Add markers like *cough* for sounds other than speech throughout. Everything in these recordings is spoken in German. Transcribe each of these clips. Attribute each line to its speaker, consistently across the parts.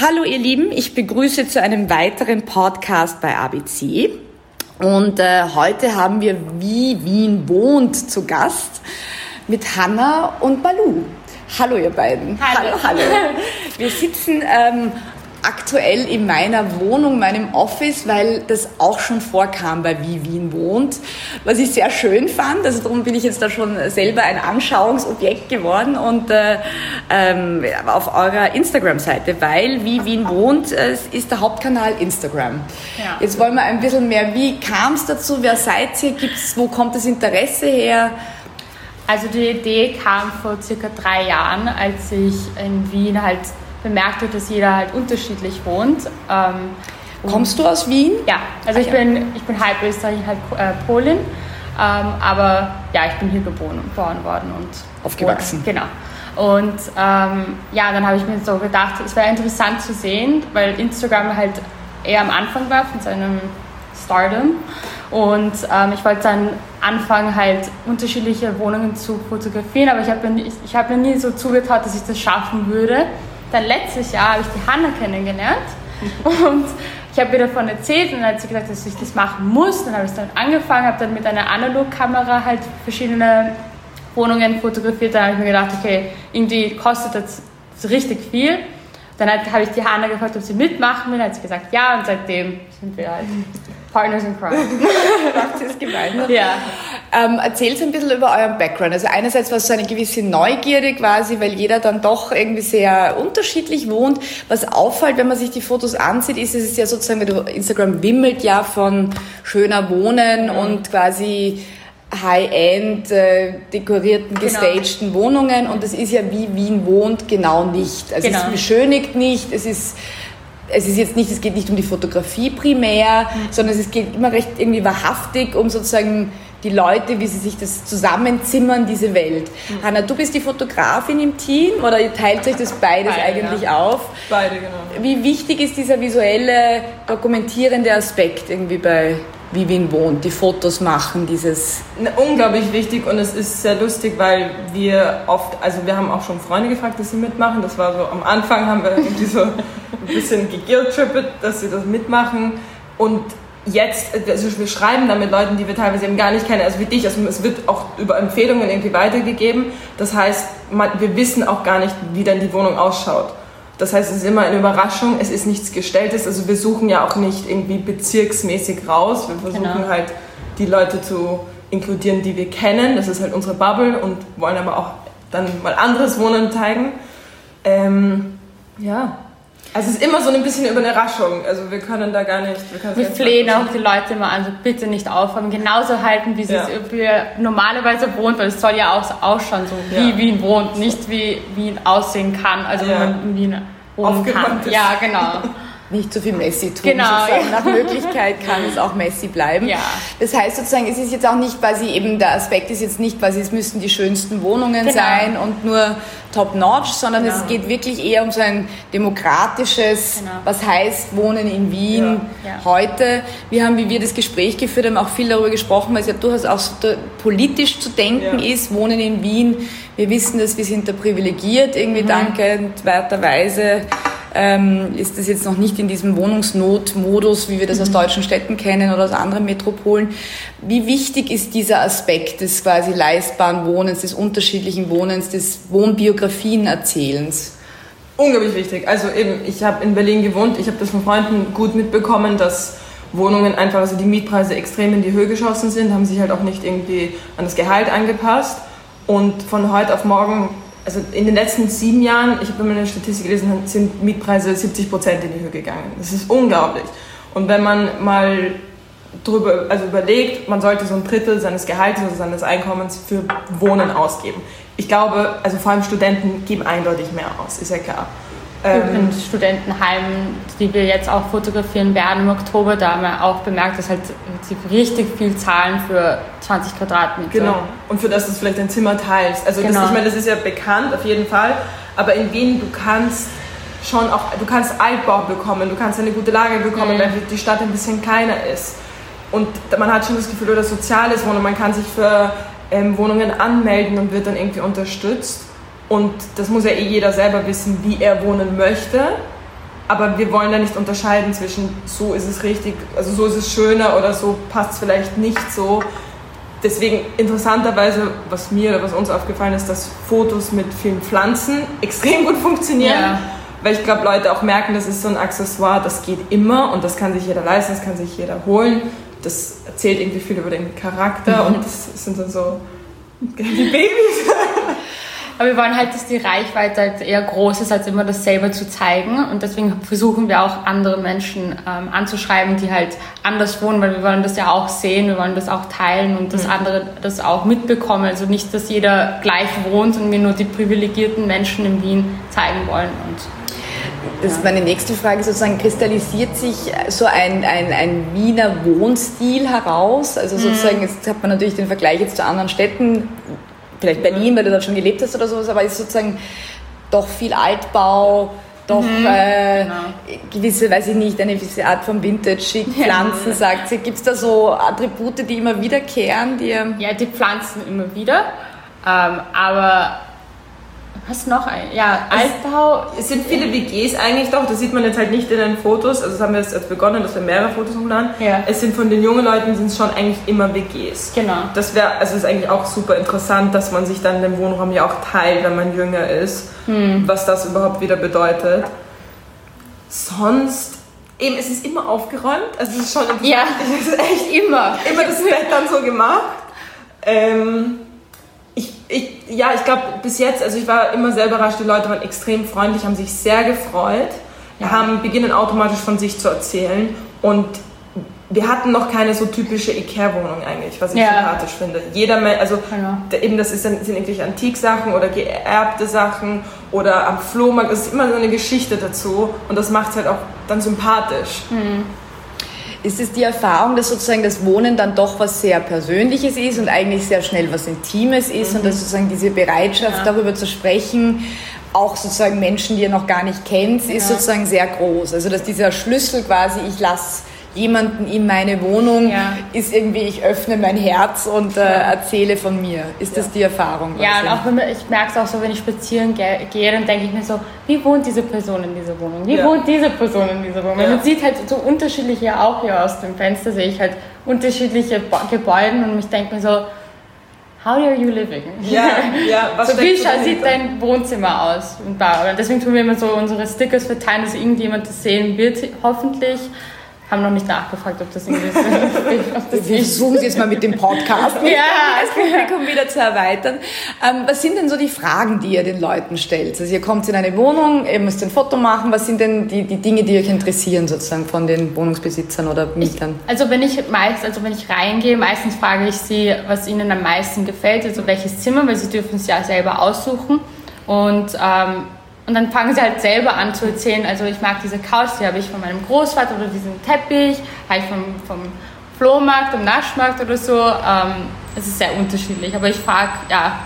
Speaker 1: Hallo ihr Lieben, ich begrüße zu einem weiteren Podcast bei ABC. Und äh, heute haben wir Wie Wien wohnt zu Gast mit Hanna und Balu. Hallo ihr beiden.
Speaker 2: Hallo.
Speaker 1: hallo. hallo. *laughs* Wir sitzen ähm, aktuell in meiner Wohnung, meinem Office, weil das auch schon vorkam bei Wie Wien wohnt, was ich sehr schön fand. Also darum bin ich jetzt da schon selber ein Anschauungsobjekt geworden und äh, ähm, auf eurer Instagram-Seite, weil Wie Wien *laughs* wohnt äh, ist der Hauptkanal Instagram. Ja. Jetzt wollen wir ein bisschen mehr, wie kam es dazu, wer seid ihr, gibt's, wo kommt das Interesse her?
Speaker 2: Also die Idee kam vor circa drei Jahren, als ich in Wien halt bemerkt habe, dass jeder halt unterschiedlich wohnt. Ähm,
Speaker 1: Kommst du aus Wien?
Speaker 2: Ja, also ich, bin, ich bin halb Österreich, halb äh, Polin. Ähm, aber ja, ich bin hier geboren, geboren worden und
Speaker 1: aufgewachsen.
Speaker 2: Wohne, genau. Und ähm, ja, dann habe ich mir so gedacht, es wäre interessant zu sehen, weil Instagram halt eher am Anfang war von seinem Stardom. Und ähm, ich wollte dann anfangen, halt unterschiedliche Wohnungen zu fotografieren, aber ich habe mir, ich hab mir nie so zugetraut, dass ich das schaffen würde. Dann letztes Jahr habe ich die Hanna kennengelernt und ich habe ihr davon erzählt und dann hat sie gesagt, dass ich das machen muss. Dann habe ich es dann angefangen, habe dann mit einer Analogkamera halt verschiedene Wohnungen fotografiert. Dann habe ich mir gedacht, okay, irgendwie kostet das richtig viel. Dann habe ich die Hanna gefragt, ob sie mitmachen will. Dann hat sie gesagt, ja. Und seitdem sind wir halt Partners in Crime. *laughs*
Speaker 1: Macht es gemein. Ne? Ja. Ähm, erzählt ein bisschen über euren Background. Also einerseits war es so eine gewisse Neugierde quasi, weil jeder dann doch irgendwie sehr unterschiedlich wohnt. Was auffällt, wenn man sich die Fotos ansieht, ist, es ist ja sozusagen, Instagram wimmelt ja von schöner Wohnen mhm. und quasi High-End äh, dekorierten, genau. gestagten genau. Wohnungen und das ist ja wie Wien wohnt genau nicht. Also genau. es beschönigt nicht, es ist es ist jetzt nicht, es geht nicht um die Fotografie primär, mhm. sondern es geht immer recht irgendwie wahrhaftig um sozusagen die Leute, wie sie sich das zusammenzimmern, diese Welt. Mhm. Hanna, du bist die Fotografin im Team oder ihr teilt euch das beides Beide, eigentlich ja. auf?
Speaker 3: Beide, genau.
Speaker 1: Wie wichtig ist dieser visuelle, dokumentierende Aspekt irgendwie bei wie Wien wohnt, die Fotos machen, dieses.
Speaker 3: Unglaublich wichtig und es ist sehr lustig, weil wir oft, also wir haben auch schon Freunde gefragt, dass sie mitmachen. Das war so, am Anfang haben wir irgendwie so ein bisschen geguilt dass sie das mitmachen und jetzt, also wir schreiben da mit Leuten, die wir teilweise eben gar nicht kennen, also wie dich, also es wird auch über Empfehlungen irgendwie weitergegeben. Das heißt, man, wir wissen auch gar nicht, wie dann die Wohnung ausschaut. Das heißt, es ist immer eine Überraschung, es ist nichts Gestelltes. Also wir suchen ja auch nicht irgendwie bezirksmäßig raus. Wir versuchen genau. halt die Leute zu inkludieren, die wir kennen. Das ist halt unsere Bubble und wollen aber auch dann mal anderes Wohnen zeigen. Ähm, ja. Also es ist immer so ein bisschen über eine Überraschung. Also wir können da gar nicht.
Speaker 2: Wir, wir flehen auch die Leute immer an, so bitte nicht aufhören, genauso halten, wie sie ja. es normalerweise wohnt, weil es soll ja auch ausschauen, so wie ja. Wien wohnt, nicht wie Wien aussehen kann, also ja. wie man in Wien wohnen kann.
Speaker 1: Ist. Ja, genau. *laughs* nicht so viel Messi tun. Genau. Sozusagen. Nach Möglichkeit kann es auch Messi bleiben. Ja. Das heißt sozusagen, es ist jetzt auch nicht quasi eben der Aspekt ist jetzt nicht quasi, es müssten die schönsten Wohnungen genau. sein und nur top-notch, sondern genau. es geht wirklich eher um so ein demokratisches, genau. was heißt Wohnen in Wien ja. Ja. heute. Wir haben, wie wir das Gespräch geführt haben, auch viel darüber gesprochen, weil es ja durchaus auch so politisch zu denken ja. ist, Wohnen in Wien. Wir wissen, dass wir sind da privilegiert, irgendwie mhm. dankenswerterweise ähm, ist das jetzt noch nicht in diesem Wohnungsnotmodus, wie wir das aus mhm. deutschen Städten kennen oder aus anderen Metropolen. Wie wichtig ist dieser Aspekt des quasi leistbaren Wohnens, des unterschiedlichen Wohnens, des Wohnbiografienerzählens?
Speaker 3: Unglaublich wichtig. Also eben, ich habe in Berlin gewohnt, ich habe das von Freunden gut mitbekommen, dass Wohnungen einfach, also die Mietpreise extrem in die Höhe geschossen sind, haben sich halt auch nicht irgendwie an das Gehalt angepasst. Und von heute auf morgen also in den letzten sieben Jahren, ich habe immer eine Statistik gelesen, sind Mietpreise 70 Prozent in die Höhe gegangen. Das ist unglaublich. Und wenn man mal drüber, also überlegt, man sollte so ein Drittel seines Gehalts oder seines Einkommens für Wohnen ausgeben. Ich glaube, also vor allem Studenten geben eindeutig mehr aus, ist ja klar.
Speaker 2: Ähm, in Studentenheimen, die wir jetzt auch fotografieren werden im Oktober, da haben wir auch bemerkt, dass halt sie richtig viel zahlen für 20 Quadratmeter.
Speaker 3: Genau. Und für das du vielleicht ein Zimmer teilst. Also genau. das, ich meine, das ist ja bekannt auf jeden Fall. Aber in Wien, du kannst schon auch, du kannst Altbau bekommen, du kannst eine gute Lage bekommen, mhm. weil die Stadt ein bisschen kleiner ist. Und man hat schon das Gefühl, oder soziales Wohnen, man kann sich für ähm, Wohnungen anmelden und wird dann irgendwie unterstützt. Und das muss ja eh jeder selber wissen, wie er wohnen möchte. aber wir wollen da nicht unterscheiden zwischen so ist es richtig, also so ist es schöner oder so passt es vielleicht nicht so. Deswegen interessanterweise, was mir oder was uns aufgefallen ist, dass Fotos mit vielen Pflanzen *laughs* extrem gut funktionieren. Ja. Weil ich glaube, Leute auch merken, das ist so ein Accessoire, das geht immer und das kann sich jeder leisten, das kann sich jeder holen. Das erzählt irgendwie viel über den Charakter mhm. und das sind dann so *laughs* die Babys. *laughs*
Speaker 2: Aber wir wollen halt, dass die Reichweite halt eher groß ist, als immer das selber zu zeigen. Und deswegen versuchen wir auch andere Menschen ähm, anzuschreiben, die halt anders wohnen, weil wir wollen das ja auch sehen, wir wollen das auch teilen und dass mhm. andere das auch mitbekommen. Also nicht, dass jeder gleich wohnt und wir nur die privilegierten Menschen in Wien zeigen wollen. Und
Speaker 1: das ist meine nächste Frage, sozusagen kristallisiert sich so ein, ein, ein Wiener Wohnstil heraus? Also sozusagen, mhm. jetzt hat man natürlich den Vergleich jetzt zu anderen Städten, vielleicht Berlin, weil du dort schon gelebt hast oder sowas, aber ist sozusagen doch viel Altbau, doch mhm, äh, genau. gewisse, weiß ich nicht, eine gewisse Art von Vintage, Pflanzen, ja. sagt sie. Gibt es da so Attribute, die immer wiederkehren? Die,
Speaker 2: ja, die Pflanzen immer wieder. Ähm, aber was noch? Ja, Altbau.
Speaker 3: Es sind viele WGs eigentlich doch, das sieht man jetzt halt nicht in den Fotos. Also das haben wir jetzt begonnen, dass wir mehrere Fotos hochladen. Ja. Es sind von den jungen Leuten sind es schon eigentlich immer WGs.
Speaker 2: Genau.
Speaker 3: Das wäre, also ist eigentlich auch super interessant, dass man sich dann den Wohnraum ja auch teilt, wenn man jünger ist. Hm. Was das überhaupt wieder bedeutet. Sonst eben, es ist immer aufgeräumt. Also es ist schon.
Speaker 2: Ja, *laughs* es ist echt immer.
Speaker 3: Immer das Bett dann so gemacht. Ähm, ich, ja, ich glaube, bis jetzt, also ich war immer sehr überrascht, die Leute waren extrem freundlich, haben sich sehr gefreut, ja. haben beginnen automatisch von sich zu erzählen und wir hatten noch keine so typische Ikea-Wohnung eigentlich, was ich ja. sympathisch finde. Jeder, also ja. eben das ist, sind irgendwelche Antiksachen oder geerbte Sachen oder am Flohmarkt, es ist immer so eine Geschichte dazu und das macht es halt auch dann sympathisch. Mhm.
Speaker 1: Ist es die Erfahrung, dass sozusagen das Wohnen dann doch was sehr Persönliches ist und eigentlich sehr schnell was Intimes ist mhm. und dass sozusagen diese Bereitschaft, ja. darüber zu sprechen, auch sozusagen Menschen, die ihr noch gar nicht kennt, ist ja. sozusagen sehr groß. Also dass dieser Schlüssel quasi, ich lasse jemanden in meine Wohnung, ja. ist irgendwie, ich öffne mein Herz und äh, erzähle von mir. Ist das die Erfahrung?
Speaker 2: Ja, und auch wenn man, ich merke es auch so, wenn ich spazieren gehe, gehe dann denke ich mir so, wie wohnt diese Person in dieser Wohnung? Wie ja. wohnt diese Person in dieser Wohnung? Man sieht halt so unterschiedliche, auch hier aus dem Fenster sehe ich halt unterschiedliche Gebäude und ich denke mir so, How are you living?
Speaker 3: Ja, *laughs* ja,
Speaker 2: was so wie sieht dein Wohnzimmer aus? Und deswegen tun wir immer so unsere Stickers verteilen, dass irgendjemand das sehen wird, hoffentlich haben noch nicht nachgefragt, ob das irgendwie
Speaker 1: so *laughs* Wir versuchen es jetzt mal mit dem Podcast *laughs* ja. das Publikum wieder zu erweitern. Ähm, was sind denn so die Fragen, die ihr den Leuten stellt? Also ihr kommt in eine Wohnung, ihr müsst ein Foto machen. Was sind denn die, die Dinge, die euch interessieren sozusagen von den Wohnungsbesitzern oder Mietern?
Speaker 2: Ich, also wenn ich meist, also wenn ich reingehe, meistens frage ich sie, was ihnen am meisten gefällt, also welches Zimmer, weil sie dürfen es ja selber aussuchen. Und ähm, und dann fangen sie halt selber an zu erzählen, also ich mag diese Couch, die habe ich von meinem Großvater oder diesen Teppich, habe ich vom, vom Flohmarkt, im Naschmarkt oder so. Ähm, es ist sehr unterschiedlich, aber ich frage, ja,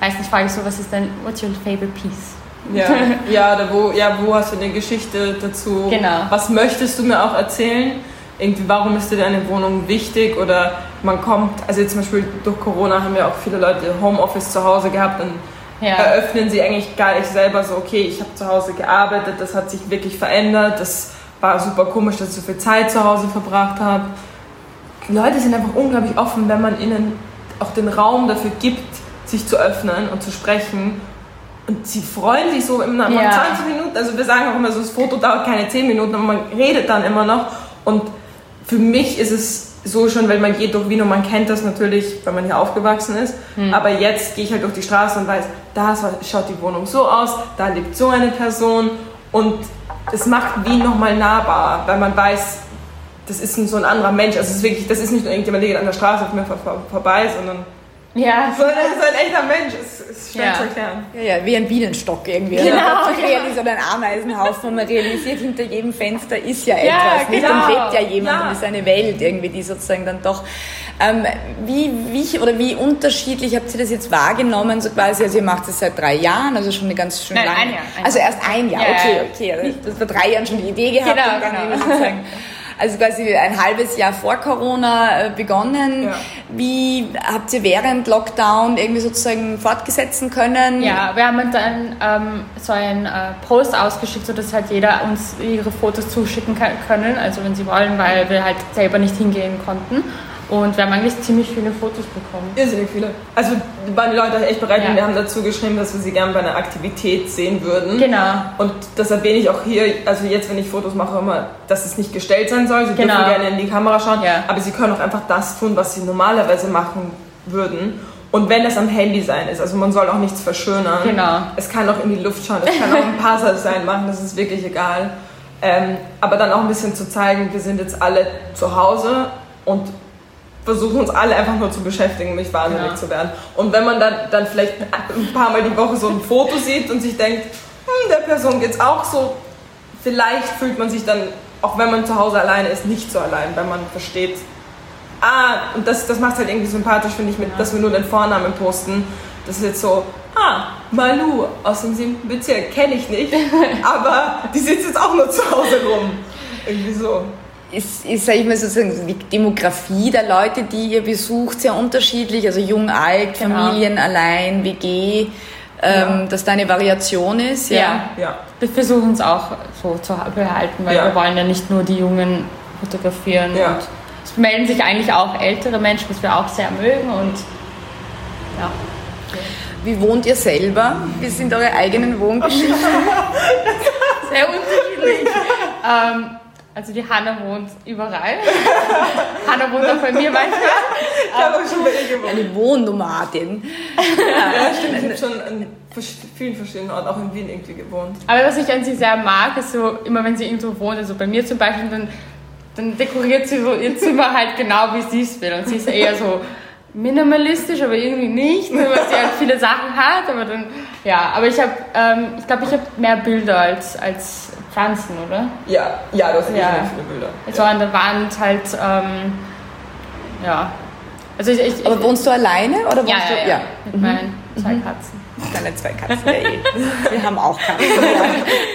Speaker 2: meistens frage ich so, was ist denn, what's your favorite piece?
Speaker 3: Ja, *laughs* ja, da wo, ja, wo hast du eine Geschichte dazu?
Speaker 2: Genau.
Speaker 3: Was möchtest du mir auch erzählen? Irgendwie, warum ist dir deine Wohnung wichtig? Oder man kommt, also jetzt zum Beispiel durch Corona haben ja auch viele Leute Homeoffice zu Hause gehabt und ja. eröffnen sie eigentlich gar nicht selber so, okay, ich habe zu Hause gearbeitet, das hat sich wirklich verändert, das war super komisch, dass ich so viel Zeit zu Hause verbracht habe. Die Leute sind einfach unglaublich offen, wenn man ihnen auch den Raum dafür gibt, sich zu öffnen und zu sprechen. Und sie freuen sich so immer nach ja. 20 Minuten. Also wir sagen auch immer so, das Foto dauert keine 10 Minuten, aber man redet dann immer noch. Und für mich ist es so schon, weil man geht durch Wien und man kennt das natürlich, weil man hier aufgewachsen ist. Mhm. Aber jetzt gehe ich halt durch die Straße und weiß, da schaut die Wohnung so aus, da lebt so eine Person und es macht Wien nochmal nahbar, weil man weiß, das ist so ein anderer Mensch. Also es ist wirklich, das ist nicht nur irgendjemand, der geht an der Straße auf mir vorbei, sondern
Speaker 2: ja.
Speaker 3: So ein, so ein echter Mensch, ist, ist schwer
Speaker 1: ja.
Speaker 3: zu erklären.
Speaker 1: Ja, ja, wie ein Bienenstock irgendwie. Genau. Ja. So ein Ameisenhaufen und man realisiert, hinter jedem Fenster ist ja etwas. Ja, genau. Nicht? lebt ja jemand ja. und ist eine Welt irgendwie, die sozusagen dann doch... Ähm, wie, wie, oder wie unterschiedlich habt ihr das jetzt wahrgenommen, so quasi, also ihr macht das seit drei Jahren, also schon eine ganz schön lange...
Speaker 2: ein Jahr.
Speaker 1: Ein also erst ein Jahr, okay, okay. Also, das vor drei Jahren schon die Idee gehabt
Speaker 2: genau, und dann genau. sozusagen...
Speaker 1: also quasi ein halbes Jahr vor Corona äh, begonnen. Ja. Wie habt ihr während Lockdown irgendwie sozusagen fortgesetzen können?
Speaker 2: Ja, wir haben dann ähm, so einen äh, Post ausgeschickt, sodass halt jeder uns ihre Fotos zuschicken können, also wenn sie wollen, weil wir halt selber nicht hingehen konnten. Und wir haben eigentlich ziemlich viele Fotos bekommen.
Speaker 3: Irrsinnig viele. Also waren die Leute echt bereit ja. und wir haben dazu geschrieben, dass wir sie gerne bei einer Aktivität sehen würden.
Speaker 2: Genau.
Speaker 3: Und das erwähne ich auch hier, also jetzt, wenn ich Fotos mache, immer, dass es nicht gestellt sein soll. Sie genau. dürfen gerne in die Kamera schauen, ja. aber sie können auch einfach das tun, was sie normalerweise machen würden. Und wenn das am Handy sein ist, also man soll auch nichts verschönern.
Speaker 2: Genau.
Speaker 3: Es kann auch in die Luft schauen, es kann auch ein *laughs* Parser sein machen, das ist wirklich egal. Ähm, aber dann auch ein bisschen zu zeigen, wir sind jetzt alle zu Hause und versuchen uns alle einfach nur zu beschäftigen, nicht wahnsinnig ja. zu werden. Und wenn man dann, dann vielleicht ein paar Mal die Woche so ein Foto sieht und sich denkt, hm, der Person geht es auch so, vielleicht fühlt man sich dann, auch wenn man zu Hause alleine ist, nicht so allein, weil man versteht, ah, und das, das macht es halt irgendwie sympathisch, finde ich, mit, ja. dass wir nur den Vornamen posten. Das ist jetzt so, ah, Malu aus dem siebten Bezirk, kenne ich nicht, *laughs* aber die sitzt jetzt auch nur zu Hause rum. Irgendwie so
Speaker 1: ist, ist sage ich mal sozusagen, die Demografie der Leute, die ihr besucht, sehr unterschiedlich. Also jung, alt, genau. Familien, allein, WG, ähm, ja. dass da eine Variation ist.
Speaker 2: Ja, ja. ja. wir versuchen es auch so zu behalten, weil wir wollen ja nicht nur die Jungen fotografieren. Und es melden sich eigentlich auch ältere Menschen, was wir auch sehr mögen. Und ja.
Speaker 1: Wie wohnt ihr selber? Wie sind eure eigenen Wohngeschichten? *laughs*
Speaker 2: sehr unterschiedlich. *laughs* ähm, also die Hanna wohnt überall. *laughs* Hanna wohnt auch bei mir manchmal.
Speaker 1: Ich habe auch schon bei ihr gewohnt. Eine Wohnnomadin.
Speaker 3: Ja, ja stimmt. Ich habe schon an vielen verschiedenen Orten, auch in Wien irgendwie gewohnt.
Speaker 2: Aber was ich an sie sehr mag, ist so, immer wenn sie irgendwo wohnt, also bei mir zum Beispiel, dann, dann dekoriert sie so ihr Zimmer halt genau, wie sie es will. Und sie ist eher so minimalistisch, aber irgendwie nicht, weil sie halt viele Sachen hat. Aber dann, ja, aber ich habe, ähm, ich glaube, ich habe mehr Bilder als, als Pflanzen, oder?
Speaker 3: Ja, ja, du hast ja. viele Bilder.
Speaker 2: So ja. an der Wand halt, ähm, ja.
Speaker 1: Also ich, ich, Aber wohnst du alleine oder wohnst
Speaker 2: ja,
Speaker 1: du?
Speaker 2: Ja, ja. mit mhm. meinen zwei mhm. Katzen.
Speaker 1: Deine zwei Katzen, ja eh. Wir haben auch Katzen.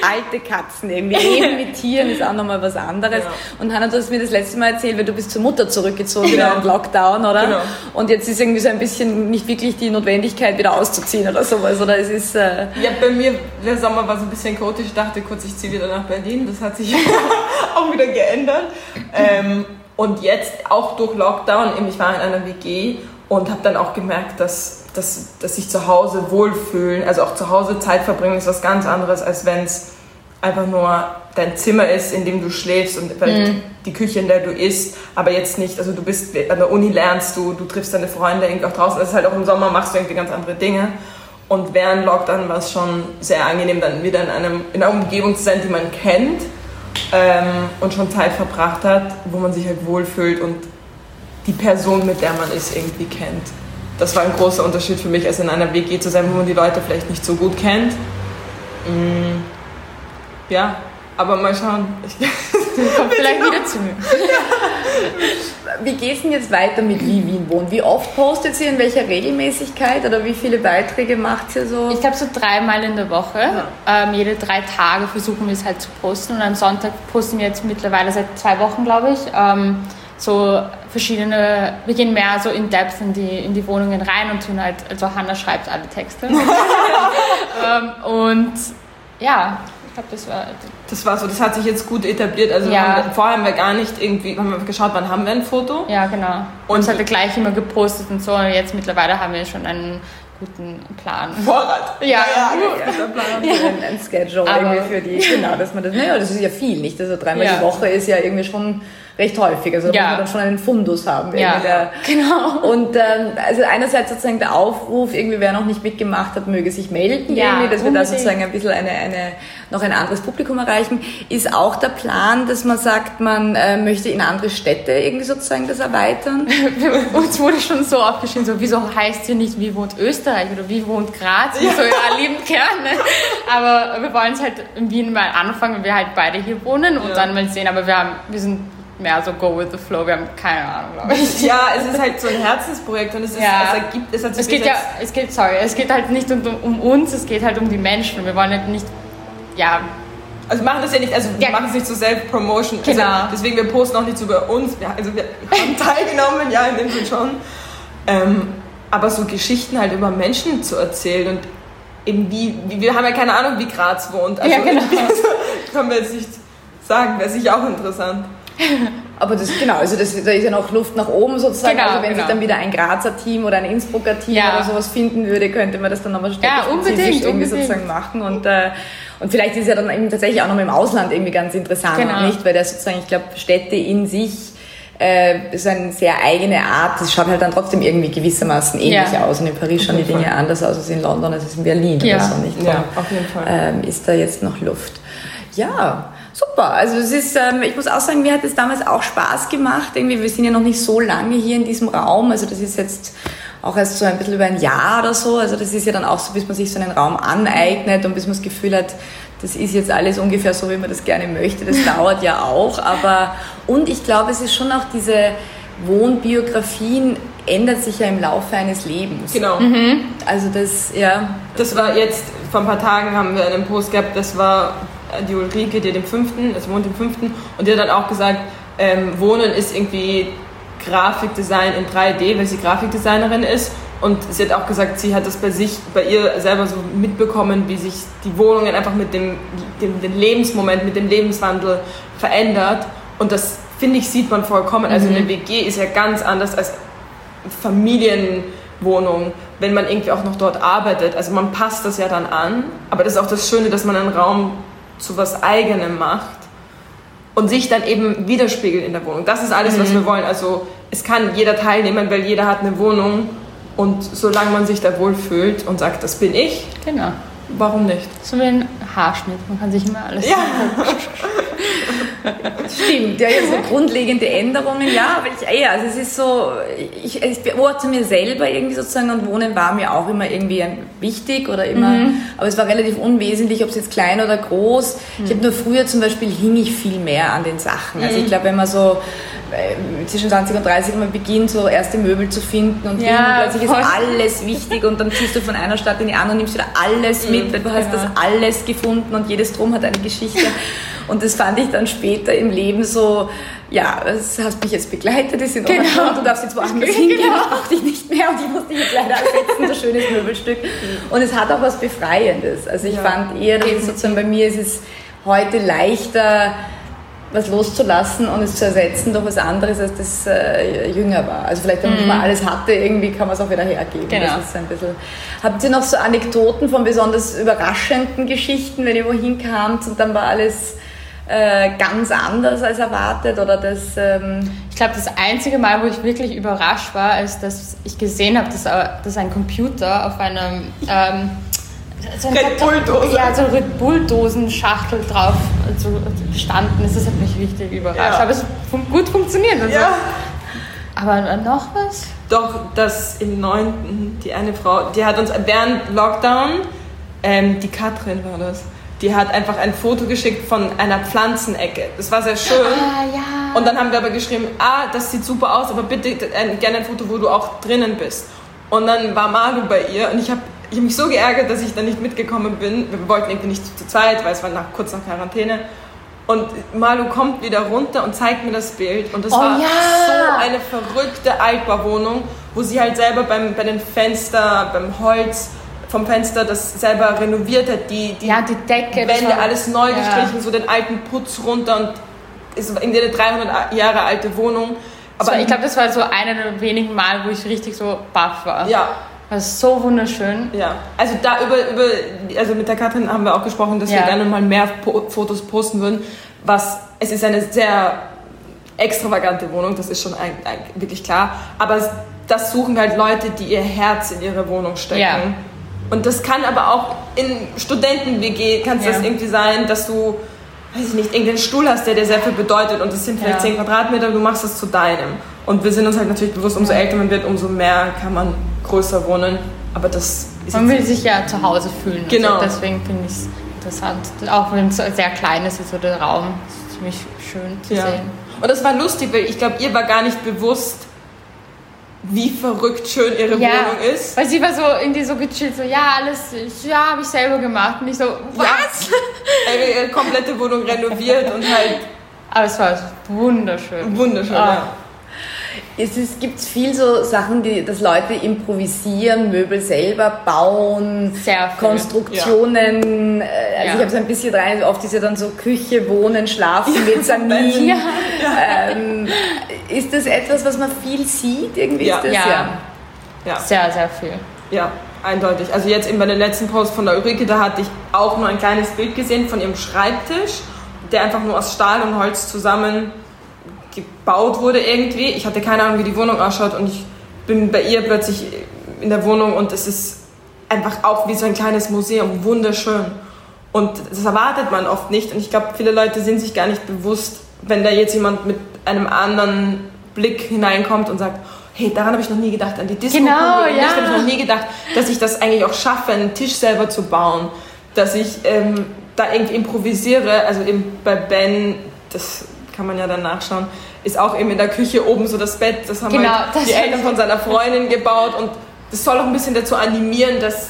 Speaker 1: Alte Katzen irgendwie. Leben mit Tieren ist auch nochmal was anderes. Ja. Und Hannah, du hast mir das letzte Mal erzählt, weil du bist zur Mutter zurückgezogen genau. im Lockdown, oder? Genau. Und jetzt ist irgendwie so ein bisschen nicht wirklich die Notwendigkeit, wieder auszuziehen oder sowas, oder? Es ist, äh
Speaker 3: ja, bei mir, der Sommer war so ein bisschen chaotisch. Ich dachte kurz, ich ziehe wieder nach Berlin. Das hat sich *laughs* auch wieder geändert. Ähm, und jetzt auch durch Lockdown, ich war in einer WG und habe dann auch gemerkt, dass dass, dass sich zu Hause wohlfühlen, also auch zu Hause Zeit verbringen, ist was ganz anderes, als wenn es einfach nur dein Zimmer ist, in dem du schläfst und mhm. die Küche, in der du isst, aber jetzt nicht, also du bist an der Uni lernst du, du triffst deine Freunde irgendwie auch draußen, das ist halt auch im Sommer machst du irgendwie ganz andere Dinge und während Lockdown war es schon sehr angenehm, dann wieder in, einem, in einer Umgebung zu sein, die man kennt ähm, und schon Zeit verbracht hat, wo man sich halt wohlfühlt und die Person, mit der man ist, irgendwie kennt das war ein großer Unterschied für mich, als in einer WG zu sein, wo man die Leute vielleicht nicht so gut kennt. Mm, ja, aber mal schauen. Ich
Speaker 2: Kommt *laughs* vielleicht wieder zu mir. *laughs*
Speaker 1: Wie geht es denn jetzt weiter mit Wie Wien wohnt? Wie oft postet ihr, in welcher Regelmäßigkeit oder wie viele Beiträge macht ihr so?
Speaker 2: Ich glaube so dreimal in der Woche. Ja. Ähm, jede drei Tage versuchen wir es halt zu posten und am Sonntag posten wir jetzt mittlerweile seit zwei Wochen, glaube ich. Ähm, so verschiedene, wir gehen mehr so in depth in die, in die Wohnungen rein und tun halt, also Hannah schreibt alle Texte. *laughs* ähm, und ja, ich glaube, das war.
Speaker 3: Das war so, das hat sich jetzt gut etabliert. Also ja. haben, vorher haben wir gar nicht irgendwie, haben wir geschaut, wann haben wir ein Foto.
Speaker 2: Ja, genau. Und das hat wir gleich immer gepostet und so. Und jetzt mittlerweile haben wir schon einen guten Plan.
Speaker 3: Vorrat.
Speaker 2: Ja, ja, ja,
Speaker 1: ja. Plan. Ein, ein Schedule Aber irgendwie für die. Genau, dass man das. Naja, das ist ja viel, nicht? Also dreimal ja. die Woche ist ja irgendwie schon recht häufig. Also da ja. muss man dann schon einen Fundus haben.
Speaker 2: Ja, der,
Speaker 1: genau. Und ähm, also einerseits sozusagen der Aufruf, irgendwie wer noch nicht mitgemacht hat, möge sich melden, ja, irgendwie, dass unbedingt. wir da sozusagen ein bisschen eine, eine, noch ein anderes Publikum erreichen. Ist auch der Plan, dass man sagt, man äh, möchte in andere Städte irgendwie sozusagen das erweitern? *laughs*
Speaker 2: Uns wurde schon so aufgeschrieben, so wieso heißt hier nicht, wie wohnt Österreich oder wie wohnt Graz? Ja. So, ja, lieben gerne. Aber wir wollen es halt in Wien mal anfangen, wenn wir halt beide hier wohnen und ja. dann mal sehen. Aber wir haben, wir sind mehr so go with the flow. Wir haben keine Ahnung, glaube ich. *laughs*
Speaker 3: Ja, es ist halt so ein Herzensprojekt und es, ist, ja. es ergibt, es hat
Speaker 2: es geht ja, es geht, sorry, es geht halt nicht um, um, uns, es geht halt um die Menschen. Wir wollen halt nicht, ja,
Speaker 3: Also wir machen das ja nicht, also wir machen es nicht zur Self-Promotion. Also genau. Also deswegen, wir posten auch nichts über uns. Also wir *laughs* haben teilgenommen, ja, in dem Sinne schon. Ähm, aber so Geschichten halt über Menschen zu erzählen und eben wie, wie wir haben ja keine Ahnung, wie Graz wohnt. Also ja, genau. *laughs* können wir jetzt nicht sagen, wäre sicher auch interessant.
Speaker 1: Aber das genau, also das, da ist ja noch Luft nach oben sozusagen. Genau, also wenn genau. sich dann wieder ein Grazer Team oder ein Innsbrucker Team ja. oder sowas finden würde, könnte man das dann nochmal
Speaker 2: ja, unbedingt,
Speaker 1: irgendwie sozusagen machen. Und, äh, und vielleicht ist es ja dann eben tatsächlich auch noch im Ausland irgendwie ganz interessant, genau. nicht? Weil das sozusagen, ich glaube, Städte in sich äh, ist eine sehr eigene Art. Das schaut halt dann trotzdem irgendwie gewissermaßen ähnlich ja. aus. Und in Paris schauen die Dinge Fall. anders aus als in London, als in Berlin
Speaker 3: ja.
Speaker 1: oder so, nicht?
Speaker 3: Ja, auf jeden Fall.
Speaker 1: Ähm, ist da jetzt noch Luft. Ja, super. Also es ist, ähm, ich muss auch sagen, mir hat es damals auch Spaß gemacht. Irgendwie, wir sind ja noch nicht so lange hier in diesem Raum. Also das ist jetzt auch erst so ein bisschen über ein Jahr oder so. Also das ist ja dann auch so, bis man sich so einen Raum aneignet und bis man das Gefühl hat, das ist jetzt alles ungefähr so, wie man das gerne möchte. Das dauert ja auch. Aber und ich glaube, es ist schon auch diese Wohnbiografien ändert sich ja im Laufe eines Lebens.
Speaker 3: Genau.
Speaker 1: Mhm. Also das, ja.
Speaker 3: Das war jetzt, vor ein paar Tagen haben wir einen Post gehabt, das war die Ulrike, die dem fünften, also wohnt im fünften, und die hat dann auch gesagt, ähm, Wohnen ist irgendwie Grafikdesign in 3D, weil sie Grafikdesignerin ist. Und sie hat auch gesagt, sie hat das bei sich, bei ihr selber so mitbekommen, wie sich die Wohnungen einfach mit dem, dem, dem Lebensmoment, mit dem Lebenswandel verändert. Und das, finde ich, sieht man vollkommen. Also eine mhm. WG ist ja ganz anders als Familienwohnung, wenn man irgendwie auch noch dort arbeitet. Also man passt das ja dann an. Aber das ist auch das Schöne, dass man einen Raum zu was Eigenem macht und sich dann eben widerspiegelt in der Wohnung. Das ist alles, mhm. was wir wollen. Also es kann jeder teilnehmen, weil jeder hat eine Wohnung und solange man sich da wohlfühlt und sagt, das bin ich,
Speaker 2: genau.
Speaker 3: warum nicht?
Speaker 2: So wie ein Haarschnitt, man kann sich immer alles
Speaker 3: ja. *laughs* *laughs*
Speaker 1: Stimmt, ja, so grundlegende Änderungen, ja, aber ich, ja, also es ist so, ich, ich beobachte mir selber irgendwie sozusagen und Wohnen war mir auch immer irgendwie wichtig oder immer, mhm. aber es war relativ unwesentlich, ob es jetzt klein oder groß. Mhm. Ich habe nur früher zum Beispiel hing ich viel mehr an den Sachen. Also ich mhm. glaube, wenn man so äh, zwischen 20 und 30 man beginnt, so erste Möbel zu finden und ja, plötzlich ist alles wichtig und dann ziehst du von einer Stadt in die andere und nimmst wieder alles mit, mhm. weil du hast ja. das alles gefunden und jedes Drum hat eine Geschichte. *laughs* Und das fand ich dann später im Leben so, ja, das hast mich jetzt begleitet, ist in Ordnung, genau. du darfst jetzt woanders *laughs* hingehen, genau. ich brauche dich nicht mehr und ich muss dich jetzt leider ersetzen, so schönes Möbelstück. Und es hat auch was Befreiendes. Also ich ja. fand eher, dass es sozusagen bei mir ist es heute leichter, was loszulassen und es zu ersetzen durch was anderes, als das äh, jünger war. Also vielleicht, wenn mhm. man alles hatte, irgendwie kann man es auch wieder hergeben.
Speaker 2: Genau.
Speaker 1: Bisschen. Habt ihr noch so Anekdoten von besonders überraschenden Geschichten, wenn ihr wohin kamt und dann war alles äh, ganz anders als erwartet oder das? Ähm
Speaker 2: ich glaube, das einzige Mal, wo ich wirklich überrascht war, ist, dass ich gesehen habe, dass, äh, dass ein Computer auf einem ähm,
Speaker 3: so ein Red Bull-Dose.
Speaker 2: Ja, so Red Bull-Dosen-Schachtel drauf also gestanden ist. Das hat mich richtig überrascht. Ja. Aber es hat gut funktioniert. Also.
Speaker 3: Ja.
Speaker 2: Aber noch was?
Speaker 3: Doch, dass im 9. die eine Frau, die hat uns während Lockdown, ähm, die Katrin war das, die hat einfach ein Foto geschickt von einer Pflanzenecke. Das war sehr schön.
Speaker 2: Ah, ja.
Speaker 3: Und dann haben wir aber geschrieben, ah, das sieht super aus, aber bitte ein, gerne ein Foto, wo du auch drinnen bist. Und dann war Malu bei ihr und ich habe ich hab mich so geärgert, dass ich da nicht mitgekommen bin. Wir wollten irgendwie nicht zu zweit, weil es war nach, kurz nach Quarantäne. Und Malu kommt wieder runter und zeigt mir das Bild. Und das
Speaker 2: oh,
Speaker 3: war
Speaker 2: ja.
Speaker 3: so eine verrückte Altbauwohnung, wo sie halt selber beim, bei den Fenstern, beim Holz vom Fenster das selber renoviert hat, die, die,
Speaker 2: ja, die Decke,
Speaker 3: Wände, alles neu ja. gestrichen, so den alten Putz runter und ist irgendwie eine 300 Jahre alte Wohnung.
Speaker 2: Aber ich glaube, das war so einer der wenigen Mal, wo ich richtig so baff war.
Speaker 3: Ja.
Speaker 2: Das ist so wunderschön.
Speaker 3: Ja, also da über, über, also mit der Katrin haben wir auch gesprochen, dass ja. wir gerne mal mehr po Fotos posten würden. Was, es ist eine sehr extravagante Wohnung, das ist schon ein, ein, wirklich klar. Aber das suchen halt Leute, die ihr Herz in ihre Wohnung stecken. Ja. Und das kann aber auch in Studenten-WG, kann es ja. das irgendwie sein, dass du, weiß ich nicht, irgendeinen Stuhl hast, der dir sehr viel bedeutet und es sind vielleicht ja. 10 Quadratmeter und du machst das zu deinem. Und wir sind uns halt natürlich bewusst, umso älter man wird, umso mehr kann man größer wohnen. Aber das
Speaker 2: ist Man will sich ja zu Hause fühlen.
Speaker 3: Also genau.
Speaker 2: Also deswegen finde ich es interessant. Auch wenn es sehr klein ist, ist so der Raum ist ziemlich schön zu ja. sehen.
Speaker 3: Und das war lustig, weil ich glaube, ihr war gar nicht bewusst, wie verrückt schön ihre ja, Wohnung ist.
Speaker 2: Weil sie war so irgendwie so gechillt, so ja, alles, ja, habe ich selber gemacht. Und ich so, was?
Speaker 3: Ja, ihre komplette Wohnung renoviert und halt.
Speaker 2: Aber es war wunderschön.
Speaker 3: Wunderschön, ah. ja
Speaker 1: es ist, gibt viel so Sachen, die, dass Leute improvisieren, Möbel selber bauen, Konstruktionen. Ja. Äh, also ja. ich habe so ein bisschen rein, oft ist ja dann so Küche, Wohnen, Schlafen, ja. Mezzanine. Ja. Ähm, ist das etwas, was man viel sieht? Irgendwie
Speaker 2: ja.
Speaker 1: Ist das,
Speaker 2: ja. ja. Sehr, sehr viel.
Speaker 3: Ja, eindeutig. Also jetzt bei den letzten Post von der Ulrike, da hatte ich auch nur ein kleines Bild gesehen von ihrem Schreibtisch, der einfach nur aus Stahl und Holz zusammen gebaut wurde irgendwie. Ich hatte keine Ahnung, wie die Wohnung ausschaut und ich bin bei ihr plötzlich in der Wohnung und es ist einfach auch wie so ein kleines Museum, wunderschön. Und das erwartet man oft nicht und ich glaube, viele Leute sind sich gar nicht bewusst, wenn da jetzt jemand mit einem anderen Blick hineinkommt und sagt, hey, daran habe ich noch nie gedacht, an die Disco.
Speaker 2: Genau, ja.
Speaker 3: Ich habe noch nie gedacht, dass ich das eigentlich auch schaffe, einen Tisch selber zu bauen, dass ich ähm, da irgendwie improvisiere. Also eben bei Ben, das kann man ja dann nachschauen, ist auch eben in der Küche oben so das Bett. Das haben genau, halt das die Eltern von seiner Freundin gebaut und das soll auch ein bisschen dazu animieren, dass,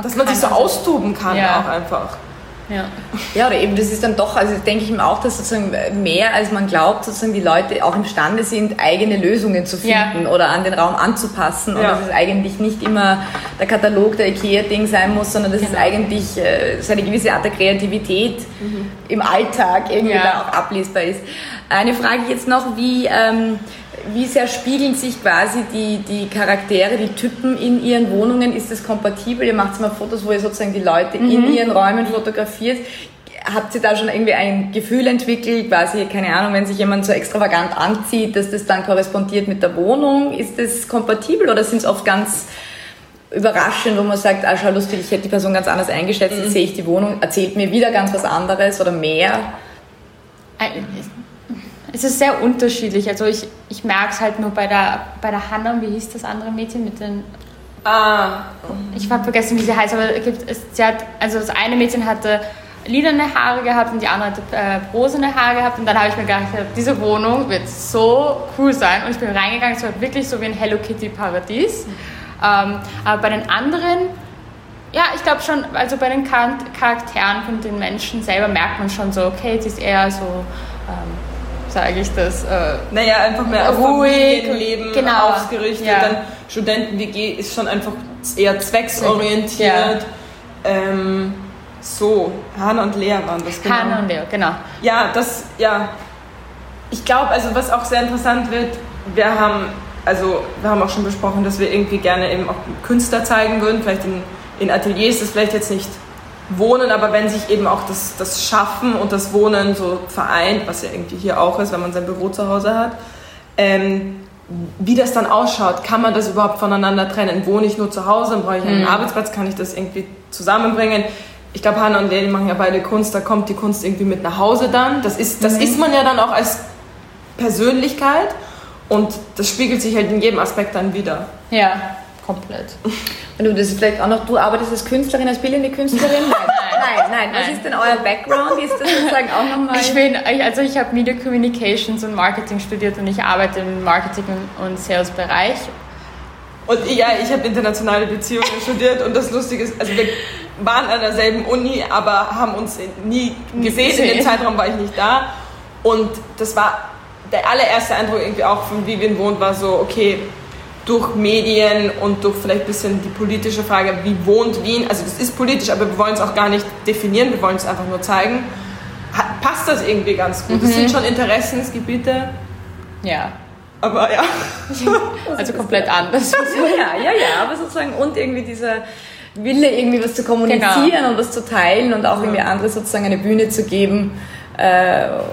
Speaker 3: dass man sich so austoben kann ja. auch einfach.
Speaker 1: Ja. ja, oder eben, das ist dann doch, also denke ich mir auch, dass sozusagen mehr als man glaubt, sozusagen die Leute auch imstande sind, eigene Lösungen zu finden ja. oder an den Raum anzupassen. Und ja. dass es eigentlich nicht immer der Katalog der IKEA-Ding sein muss, sondern dass genau. es eigentlich äh, so eine gewisse Art der Kreativität mhm. im Alltag irgendwie ja. da auch ablesbar ist. Eine Frage jetzt noch, wie, ähm, wie sehr spiegeln sich quasi die, die Charaktere, die Typen in ihren Wohnungen? Ist das kompatibel? Ihr macht mal Fotos, wo ihr sozusagen die Leute mhm. in ihren Räumen fotografiert. Habt ihr da schon irgendwie ein Gefühl entwickelt, quasi, keine Ahnung, wenn sich jemand so extravagant anzieht, dass das dann korrespondiert mit der Wohnung? Ist das kompatibel oder sind es oft ganz überraschend, wo man sagt, ah, schau lustig, ich hätte die Person ganz anders eingeschätzt, jetzt mhm. sehe ich die Wohnung, erzählt mir wieder ganz was anderes oder mehr?
Speaker 2: Es ist sehr unterschiedlich. Also ich, ich merke es halt nur bei der, bei der Hannah, wie hieß das andere Mädchen mit den...
Speaker 3: Ah.
Speaker 2: Ich habe vergessen, wie sie heißt, aber es, sie hat, also das eine Mädchen hatte lilane Haare gehabt und die andere hatte äh, rosene Haare gehabt und dann habe ich mir gedacht, diese Wohnung wird so cool sein und ich bin reingegangen, es war wirklich so wie ein Hello Kitty Paradies. Mhm. Ähm, aber bei den anderen, ja, ich glaube schon, also bei den Charakteren von den Menschen selber merkt man schon so, okay, es ist eher so... Ähm, sage ich das. Äh,
Speaker 3: naja, einfach mehr ruhig, Familienleben genau, ausgerichtet. Ja. Dann Studenten-WG ist schon einfach eher zwecksorientiert. Ja. Ähm, so, Hanna und Lea waren das,
Speaker 2: genau. Hanna und Lea, genau.
Speaker 3: Ja, das, ja. Ich glaube, also was auch sehr interessant wird, wir haben, also wir haben auch schon besprochen, dass wir irgendwie gerne eben auch Künstler zeigen würden, vielleicht in, in Ateliers, das vielleicht jetzt nicht Wohnen, aber wenn sich eben auch das, das Schaffen und das Wohnen so vereint, was ja irgendwie hier auch ist, wenn man sein Büro zu Hause hat, ähm, wie das dann ausschaut, kann man das überhaupt voneinander trennen? Wohne ich nur zu Hause, brauche ich einen mhm. Arbeitsplatz, kann ich das irgendwie zusammenbringen? Ich glaube, Hannah und Lady machen ja beide Kunst, da kommt die Kunst irgendwie mit nach Hause dann. Das ist, das mhm. ist man ja dann auch als Persönlichkeit und das spiegelt sich halt in jedem Aspekt dann wieder.
Speaker 2: Ja komplett.
Speaker 1: Und du, das ist vielleicht auch noch, du arbeitest als Künstlerin, als bildende Künstlerin? Nein, nein, nein. Was ist denn euer Background? Ist das sozusagen auch nochmal?
Speaker 2: Ich bin, also ich habe Media Communications und Marketing studiert und ich arbeite im Marketing- und Sales-Bereich.
Speaker 3: Und ja, ich habe internationale Beziehungen studiert und das Lustige ist, also wir waren an derselben Uni, aber haben uns nie gesehen. In dem Zeitraum war ich nicht da. Und das war der allererste Eindruck irgendwie auch von Vivian wohnt, war so, okay, durch Medien und durch vielleicht ein bisschen die politische Frage, wie wohnt Wien, also das ist politisch, aber wir wollen es auch gar nicht definieren, wir wollen es einfach nur zeigen, passt das irgendwie ganz gut. Mhm. Das sind schon Interessensgebiete.
Speaker 2: Ja.
Speaker 3: Aber ja. *laughs*
Speaker 2: also komplett anders. *laughs*
Speaker 1: ja, ja, ja, aber sozusagen und irgendwie dieser Wille, irgendwie was zu kommunizieren genau. und was zu teilen und auch irgendwie andere sozusagen eine Bühne zu geben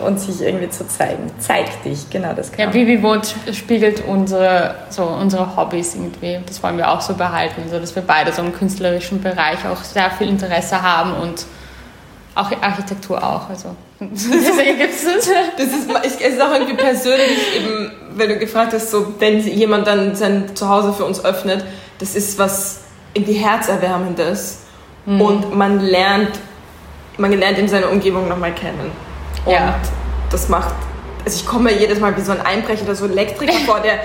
Speaker 1: und sich irgendwie zu zeigen. Zeig dich, genau das
Speaker 2: kann. Ja, Vivi Wohnt spiegelt unsere, so unsere Hobbys irgendwie. Das wollen wir auch so behalten, also dass wir beide so im künstlerischen Bereich auch sehr viel Interesse haben und auch Architektur auch. Also *laughs*
Speaker 3: deswegen gibt es das. Das ist, es ist auch irgendwie persönlich eben, wenn du gefragt hast, so wenn jemand dann sein Zuhause für uns öffnet, das ist was irgendwie herzerwärmendes mhm. und man lernt, man lernt eben seine Umgebung nochmal kennen. Und ja. das macht, also ich komme jedes Mal wie so ein Einbrecher oder so ein Elektriker vor, der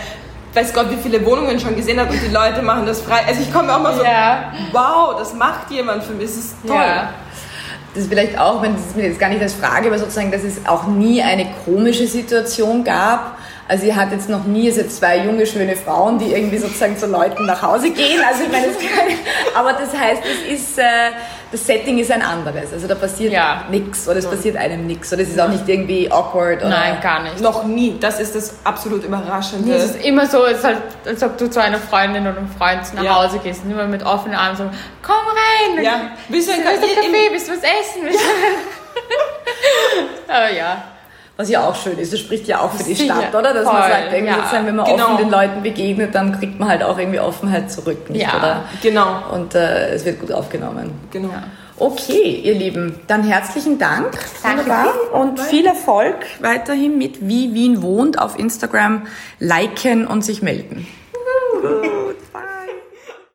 Speaker 3: weiß Gott, wie viele Wohnungen schon gesehen hat und die Leute machen das frei. Also ich komme auch mal so, yeah. wow, das macht jemand für mich, das ist toll. Yeah.
Speaker 1: Das ist vielleicht auch, wenn das mir jetzt gar nicht als Frage, aber sozusagen, dass es auch nie eine komische Situation gab, also ihr hat jetzt noch nie, es sind zwei junge, schöne Frauen, die irgendwie sozusagen zu Leuten nach Hause gehen. Also ich meine, das kann, aber das heißt, es ist, äh, das Setting ist ein anderes. Also da passiert ja. nichts oder es passiert einem nichts oder es ist auch nicht irgendwie awkward. Oder
Speaker 2: Nein, gar nicht.
Speaker 3: Noch nie. Das ist das absolut Überraschende.
Speaker 2: es ist immer so, es ist halt, als ob du zu einer Freundin oder einem Freund nach ja. Hause gehst und immer mit offenen Armen so, komm rein! Ja. Willst du ein Kaffee? Willst du was essen? *laughs* aber ja.
Speaker 1: Was ja auch schön ist, das spricht ja auch für die Sicher, Stadt, oder? Dass voll, man sagt, irgendwie ja, sozusagen, wenn man genau. offen den Leuten begegnet, dann kriegt man halt auch irgendwie Offenheit zurück, nicht, ja, oder?
Speaker 3: genau.
Speaker 1: Und äh, es wird gut aufgenommen. Genau. Okay, ihr Lieben, dann herzlichen Dank.
Speaker 2: Danke.
Speaker 1: Und viel Erfolg weiterhin mit Wie Wien wohnt auf Instagram liken und sich melden.